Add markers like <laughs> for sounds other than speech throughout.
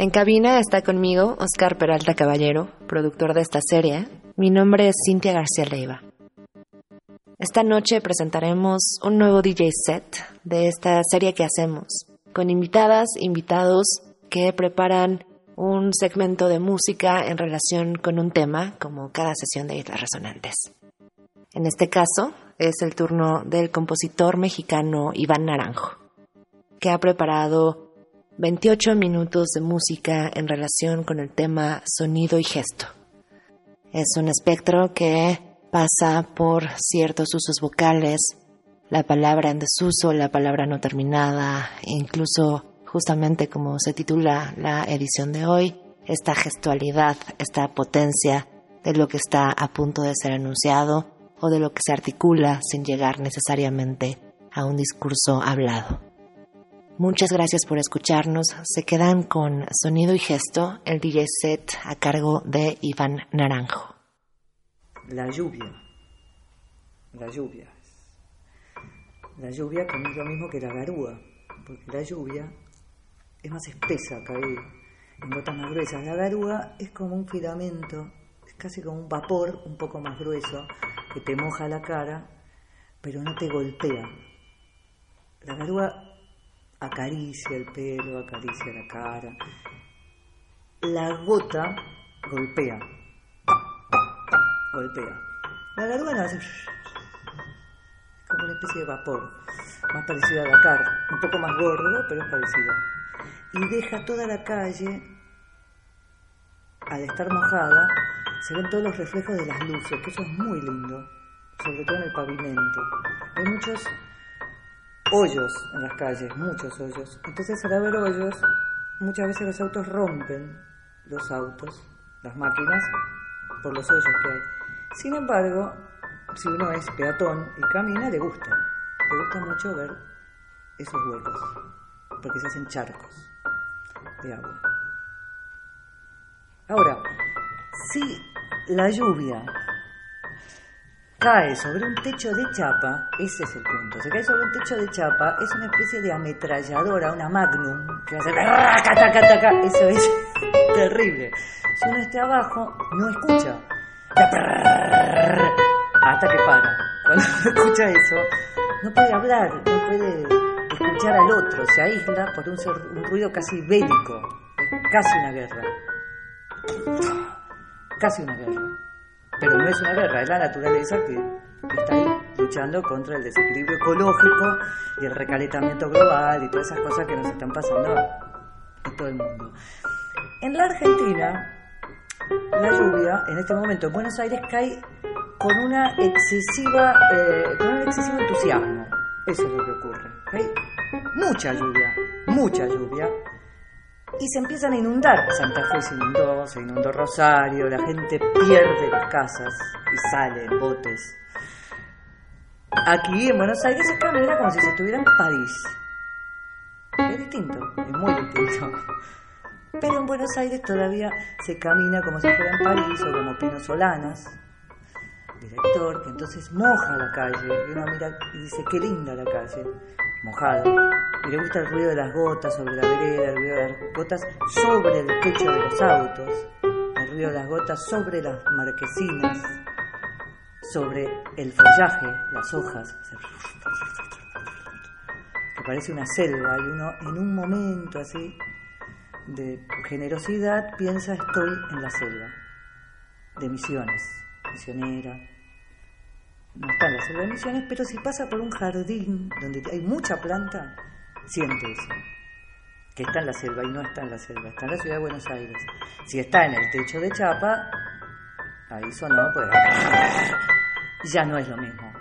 En cabina está conmigo Oscar Peralta Caballero, productor de esta serie. Mi nombre es Cintia García Leiva. Esta noche presentaremos un nuevo DJ set de esta serie que hacemos, con invitadas, invitados que preparan un segmento de música en relación con un tema, como cada sesión de Islas Resonantes. En este caso, es el turno del compositor mexicano Iván Naranjo, que ha preparado 28 minutos de música en relación con el tema sonido y gesto. Es un espectro que pasa por ciertos usos vocales, la palabra en desuso, la palabra no terminada, incluso justamente como se titula la edición de hoy, esta gestualidad, esta potencia de lo que está a punto de ser anunciado o de lo que se articula sin llegar necesariamente a un discurso hablado. Muchas gracias por escucharnos. Se quedan con sonido y gesto el DJ set a cargo de Iván Naranjo. La lluvia. La lluvia. La lluvia no es lo mismo que la garúa, porque la lluvia es más espesa, cae en gotas más gruesas. La garúa es como un filamento, es casi como un vapor un poco más grueso que te moja la cara, pero no te golpea. La garúa acaricia el pelo, acaricia la cara. La gota golpea, golpea. La garúa no hace como una especie de vapor, más parecido a la cara, un poco más gordo, pero es parecido. Y deja toda la calle, al estar mojada, se ven todos los reflejos de las luces, que eso es muy lindo, sobre todo en el pavimento. Hay muchos hoyos en las calles, muchos hoyos. Entonces al haber hoyos, muchas veces los autos rompen los autos, las máquinas, por los hoyos que hay. Sin embargo, si uno es peatón y camina, le gusta. Le gusta mucho ver esos huecos, porque se hacen charcos de agua. Ahora, si la lluvia cae sobre un techo de chapa, ese es el punto, se cae sobre un techo de chapa, es una especie de ametralladora, una magnum, que hace eso es <laughs> terrible. Si uno está abajo, no escucha. Hasta que para. Cuando <laughs> escucha eso, no puede hablar, no puede escuchar al otro, se aísla por un, un ruido casi bélico, casi una guerra. Casi una guerra. Pero no es una guerra, es la naturaleza que está ahí luchando contra el desequilibrio ecológico y el recalentamiento global y todas esas cosas que nos están pasando en todo el mundo. En la Argentina, la lluvia en este momento en Buenos Aires cae con una excesiva, eh, con un excesivo entusiasmo. Eso es lo que ocurre. Mucha lluvia, mucha lluvia y se empiezan a inundar. Santa Fe se inundó, se inundó Rosario, la gente pierde las casas y sale en botes. Aquí en Buenos Aires se camina como si se estuviera en París. Es distinto, es muy distinto. Pero en Buenos Aires todavía se camina como si fuera en París o como Pino Solanas, director, que entonces moja la calle y uno mira y dice, qué linda la calle, mojada. Y le gusta el ruido de las gotas sobre la vereda, el ruido de las gotas sobre el techo de los autos, el ruido de las gotas sobre las marquesinas, sobre el follaje, las hojas. Que parece una selva y uno en un momento así de generosidad piensa estoy en la selva, de misiones, misionera, no está en la selva de Misiones, pero si pasa por un jardín donde hay mucha planta, siente eso. Que está en la selva y no está en la selva, está en la ciudad de Buenos Aires. Si está en el techo de chapa, ahí sonó, pues ya no es lo mismo.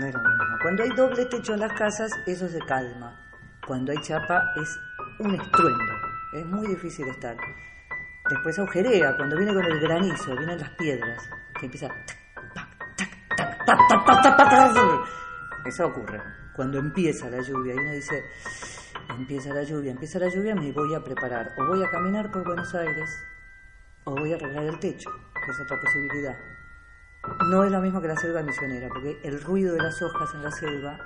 No es lo mismo. Cuando hay doble techo en las casas, eso se calma. Cuando hay chapa es un estruendo. Es muy difícil estar. Después agujerea, cuando viene con el granizo, vienen las piedras, que empieza... Eso ocurre cuando empieza la lluvia y uno dice, empieza la lluvia, empieza la lluvia, me voy a preparar. O voy a caminar por Buenos Aires, o voy a arreglar el techo, que es otra posibilidad. No es lo mismo que la selva misionera, porque el ruido de las hojas en la selva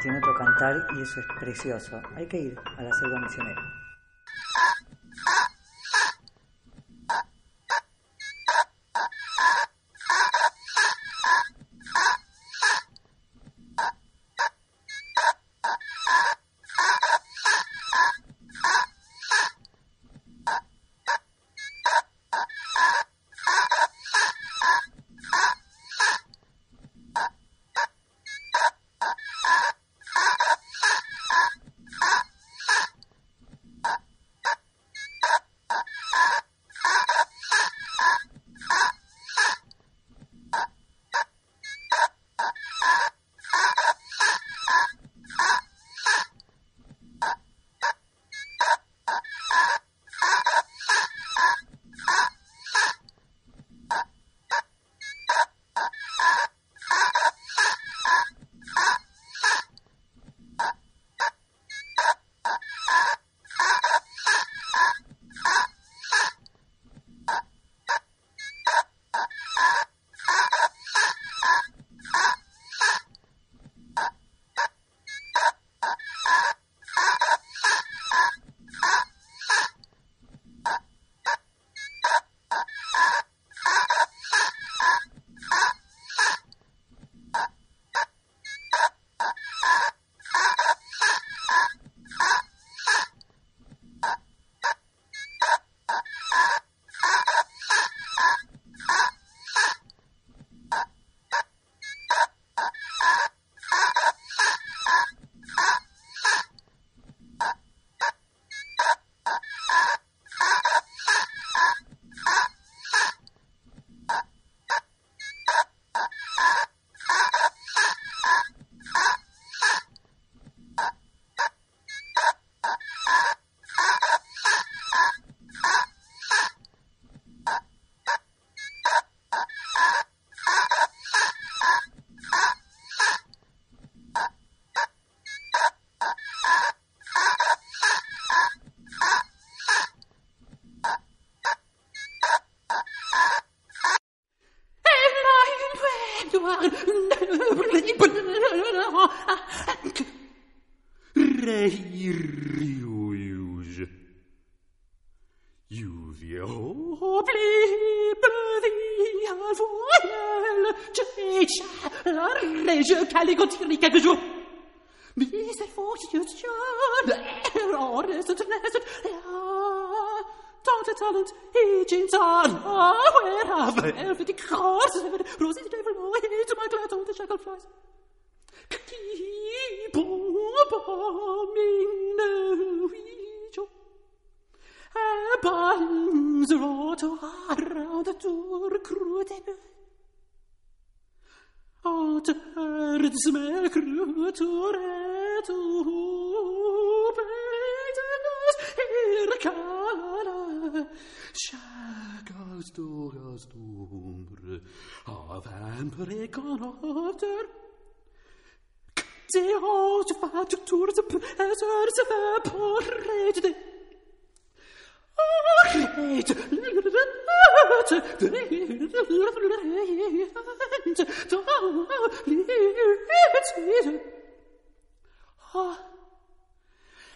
tiene otro cantar y eso es precioso. Hay que ir a la selva misionera. Juvia oblibe thee al voyel, Checha, la rege caligotiri quelque jour. Mais c'est faux, je suis honest and blessed. Tant talent, agents on, where have velvety cross, rosy devil, into my glad on the shackle flies. Bans rot around door crude At herds med krutor et Beitenas her kara Shagas dogas dumre Av en prekon after Det har vært tur til pæsør så vær på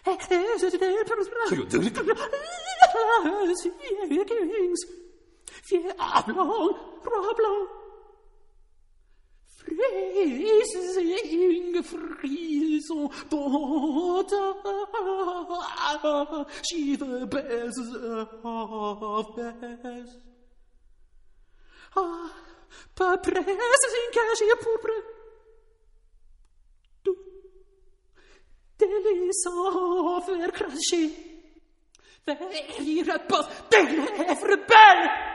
redd Redd Fjæblong, rablong Freezing, frison, bota, she the best of best. Ah, pa pressing cash pourpre. Du, délice faire cracher. Faire pas, délèvre belle. Dahin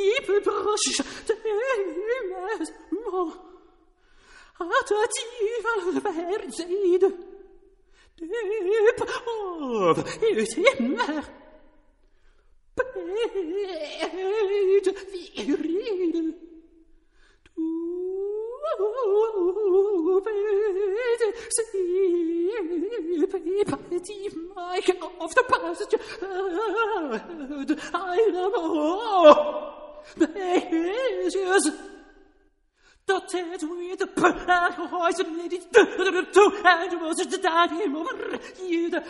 People brush the mess. At a diva verzeid. Dip of it immer. Beid viril. Du beid see petty Mike of the passage. I know. Precious. Dat het weer de huis en niet de en was het daar in over hier de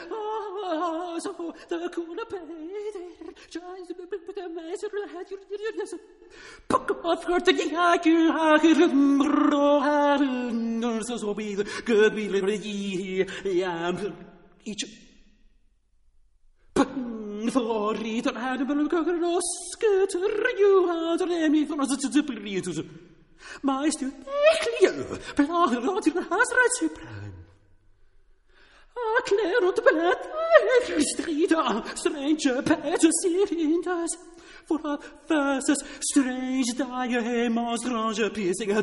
zo de koele Peter Giants met de meisje had je pak af gaat de haker haker broharen zo zo bij de gebieden hier ja iets Voorriet er hadden we een rosketer, je had er een van ons te prieten. Maar is het echt plagen rond in de huisruit supruim. Ah, klär und blät, strida, strange pages sirindas. For a versus strange die hema strange piercing a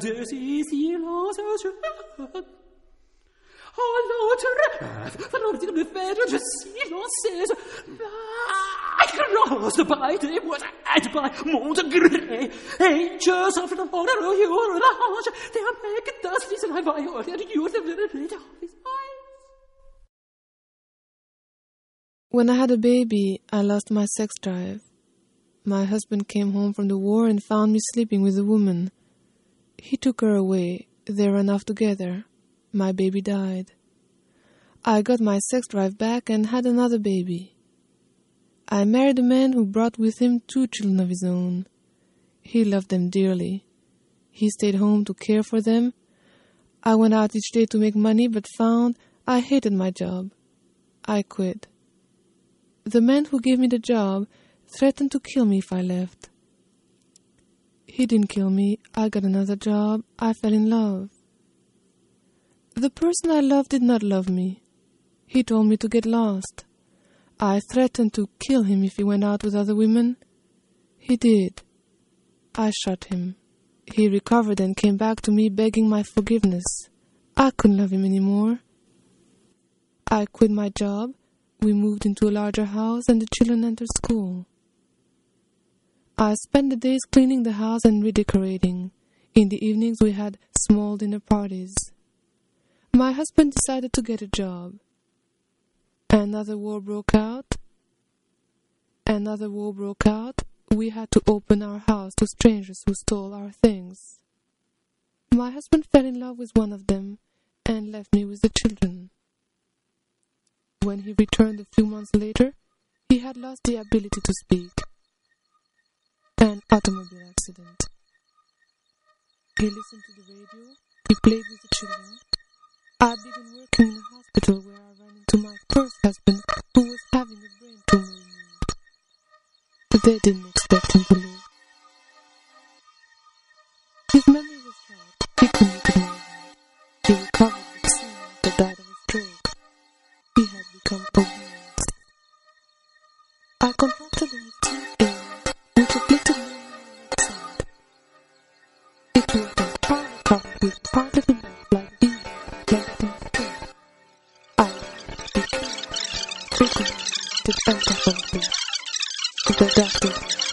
desi silos Hallo, terug, van de verder, de silos cross by the wood and by mountain grey. Angels of the you are the heart. They are making dust, and I buy all that you the little bit of his eyes. When I had a baby, I lost my sex drive. My husband came home from the war and found me sleeping with a woman. He took her away. They ran off together. My baby died. I got my sex drive back and had another baby. I married a man who brought with him two children of his own. He loved them dearly. He stayed home to care for them. I went out each day to make money, but found I hated my job. I quit. The man who gave me the job threatened to kill me if I left. He didn't kill me. I got another job. I fell in love. The person I loved did not love me. He told me to get lost. I threatened to kill him if he went out with other women. He did. I shot him. He recovered and came back to me begging my forgiveness. I couldn't love him anymore. I quit my job. We moved into a larger house and the children entered school. I spent the days cleaning the house and redecorating. In the evenings, we had small dinner parties. My husband decided to get a job. Another war broke out. Another war broke out. We had to open our house to strangers who stole our things. My husband fell in love with one of them and left me with the children. When he returned a few months later, he had lost the ability to speak. An automobile accident. He listened to the radio, he played with the children. I began working in a hospital where I ran into my first husband who was having a brain tumor removed. They didn't expect him to live. His memory was shot. He couldn't. He recovered Thank you.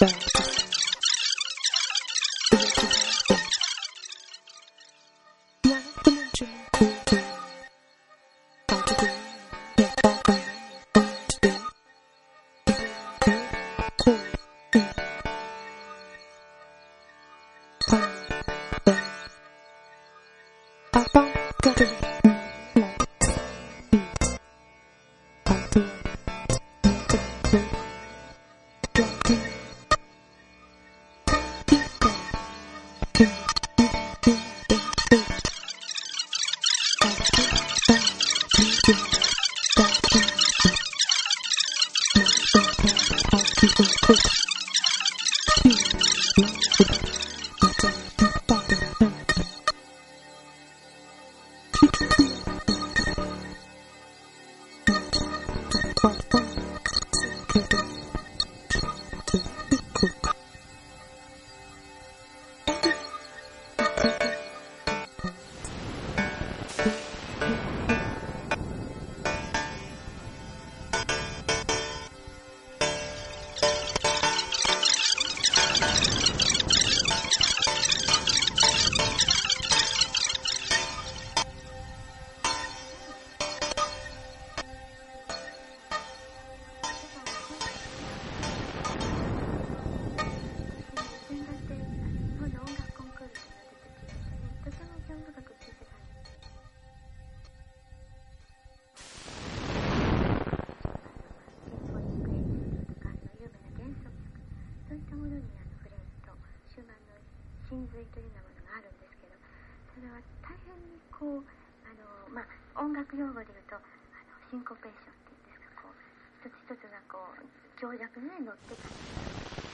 用語で言うとあのシンコペーションっていうんですかこう一つ一つがこう強弱に乗ってたり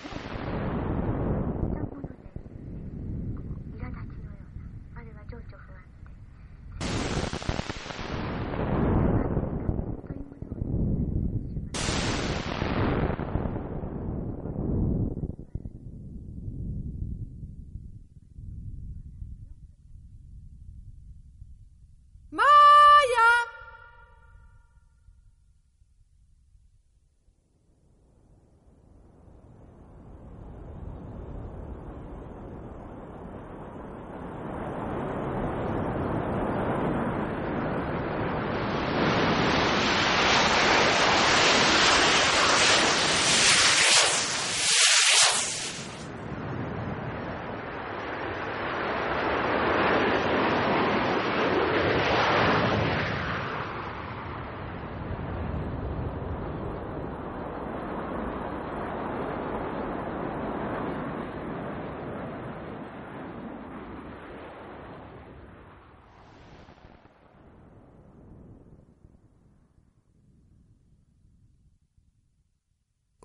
そうい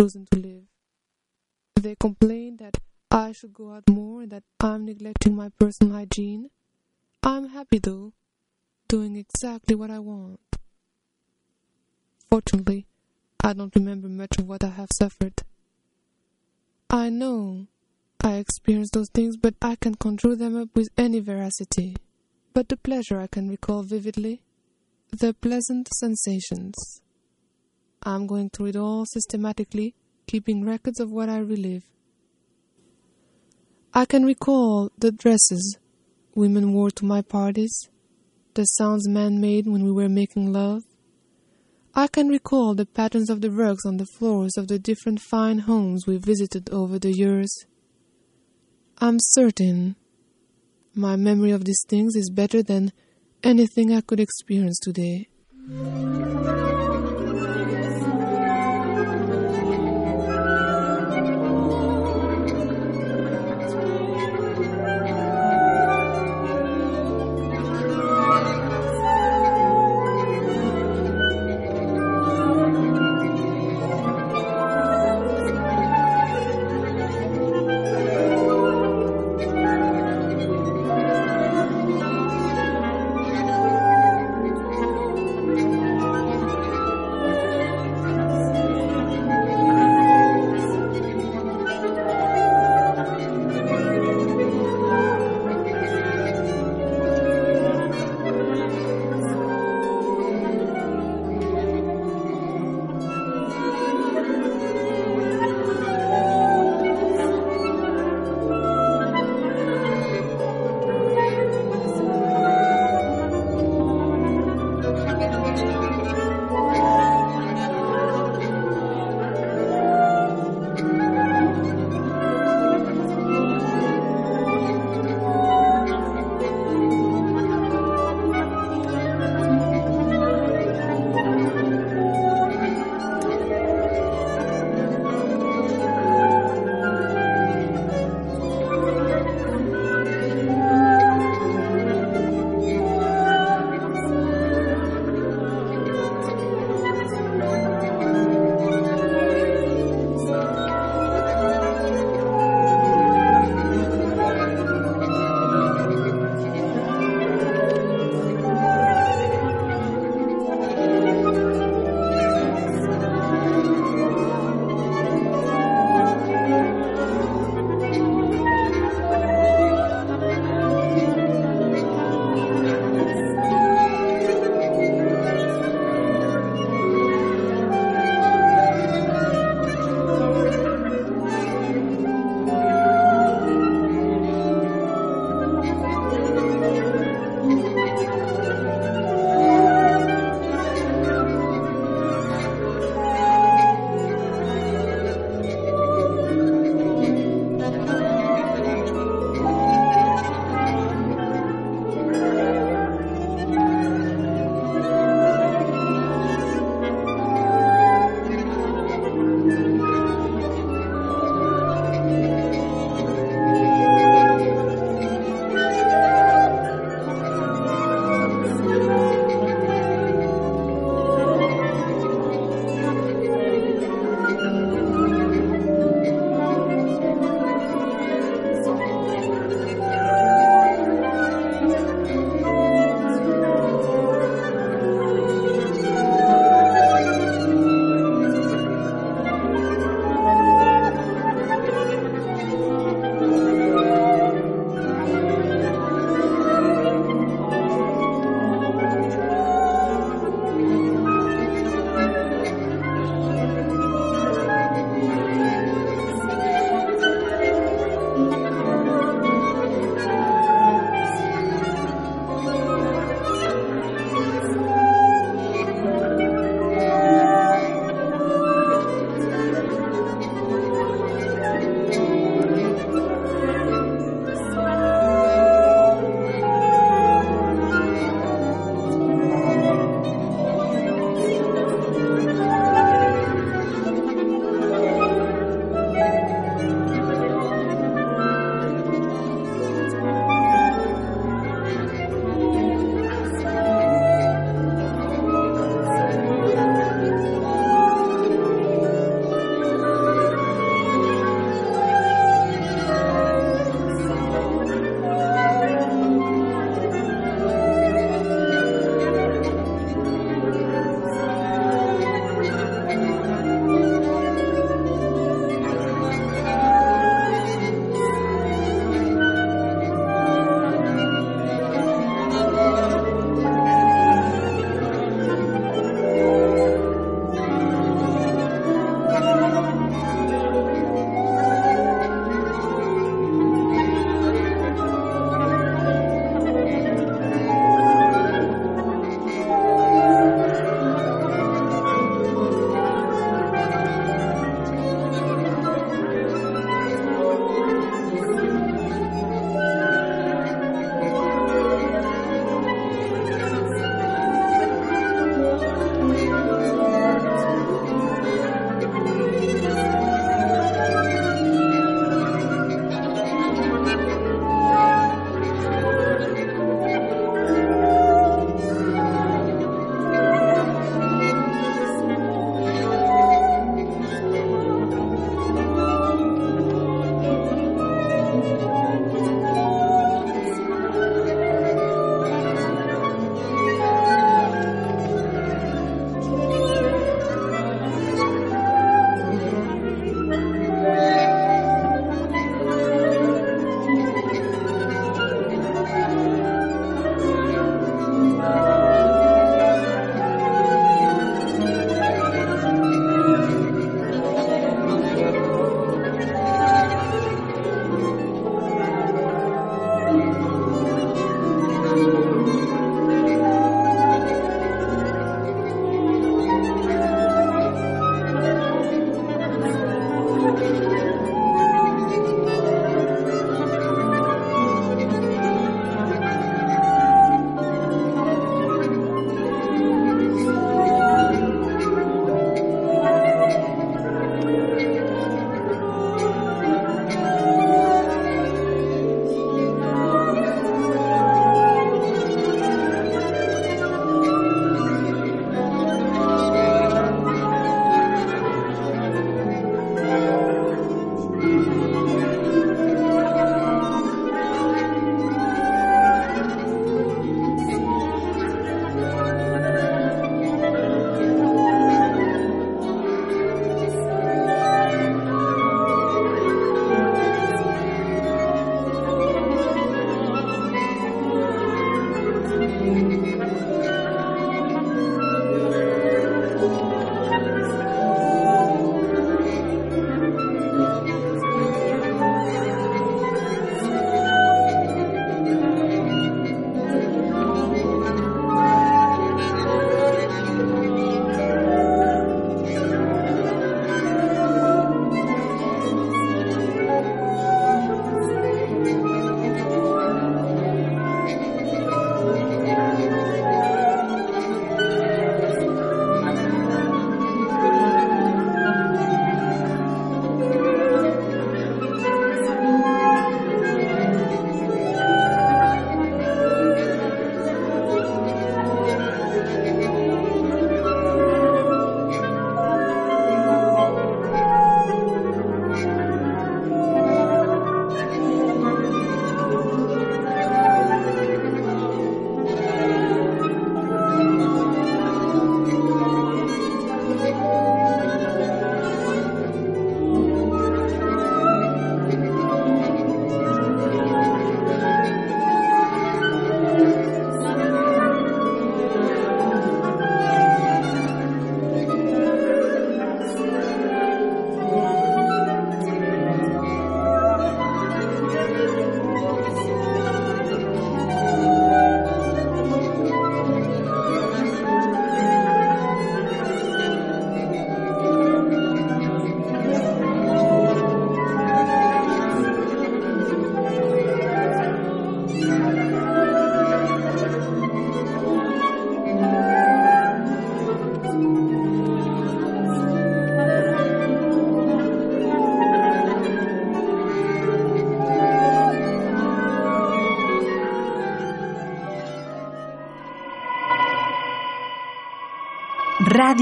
chosen to live. They complain that I should go out more and that I'm neglecting my personal hygiene. I'm happy though, doing exactly what I want. Fortunately, I don't remember much of what I have suffered. I know I experienced those things, but I can conjure them up with any veracity. But the pleasure I can recall vividly, the pleasant sensations. I'm going through it all systematically, keeping records of what I relive. I can recall the dresses women wore to my parties, the sounds men made when we were making love. I can recall the patterns of the rugs on the floors of the different fine homes we visited over the years. I'm certain my memory of these things is better than anything I could experience today.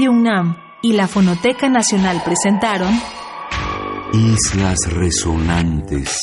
UNAM y la Fonoteca Nacional presentaron Islas Resonantes.